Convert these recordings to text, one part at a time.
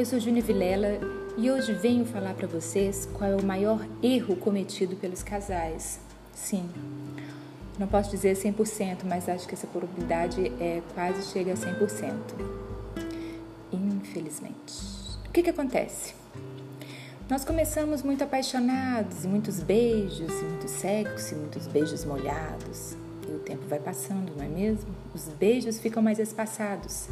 Eu sou Júnia Vilela e hoje venho falar para vocês qual é o maior erro cometido pelos casais. Sim, não posso dizer 100%, mas acho que essa probabilidade é quase chega a 100%. Infelizmente. O que, que acontece? Nós começamos muito apaixonados, muitos beijos, muito sexo, muitos beijos molhados. E o tempo vai passando, não é mesmo? Os beijos ficam mais espaçados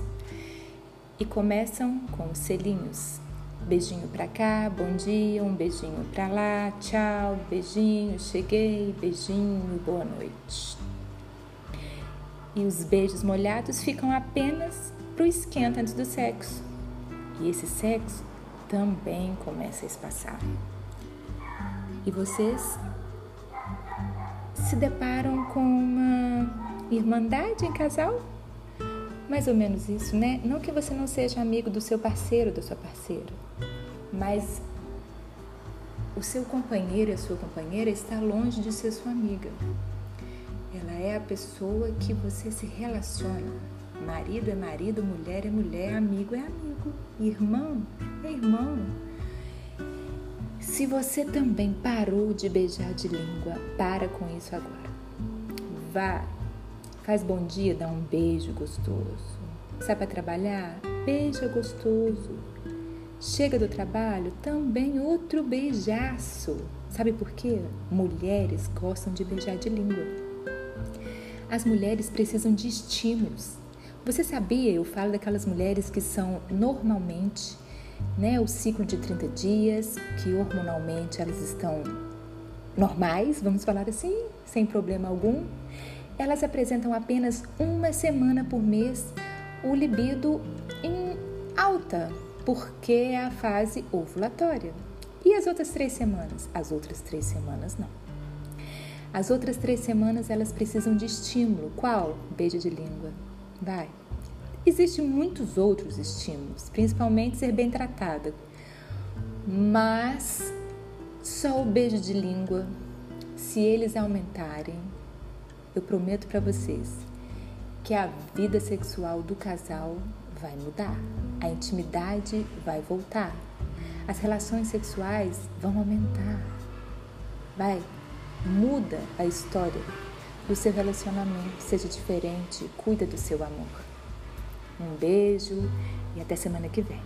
e começam com os selinhos. Beijinho pra cá, bom dia, um beijinho pra lá, tchau, beijinho, cheguei, beijinho, boa noite. E os beijos molhados ficam apenas pro esquenta antes do sexo. E esse sexo também começa a espaçar. E vocês se deparam com uma irmandade em casal? Mais ou menos isso, né? Não que você não seja amigo do seu parceiro, da sua parceira, mas o seu companheiro a sua companheira está longe de ser sua amiga. Ela é a pessoa que você se relaciona. Marido é marido, mulher é mulher, amigo é amigo, irmão é irmão. Se você também parou de beijar de língua, para com isso agora. Vá Faz bom dia, dá um beijo gostoso. Sai para trabalhar? Beija gostoso. Chega do trabalho? Também outro beijaço. Sabe por quê? Mulheres gostam de beijar de língua. As mulheres precisam de estímulos. Você sabia? Eu falo daquelas mulheres que são normalmente, né, o ciclo de 30 dias, que hormonalmente elas estão normais, vamos falar assim, sem problema algum elas apresentam apenas uma semana por mês o libido em alta, porque é a fase ovulatória. E as outras três semanas? As outras três semanas não. As outras três semanas elas precisam de estímulo. Qual? Beijo de língua. Vai. Existem muitos outros estímulos, principalmente ser bem tratada. Mas só o beijo de língua, se eles aumentarem, eu prometo para vocês que a vida sexual do casal vai mudar, a intimidade vai voltar, as relações sexuais vão aumentar. Vai, muda a história do seu relacionamento, seja diferente, cuida do seu amor. Um beijo e até semana que vem.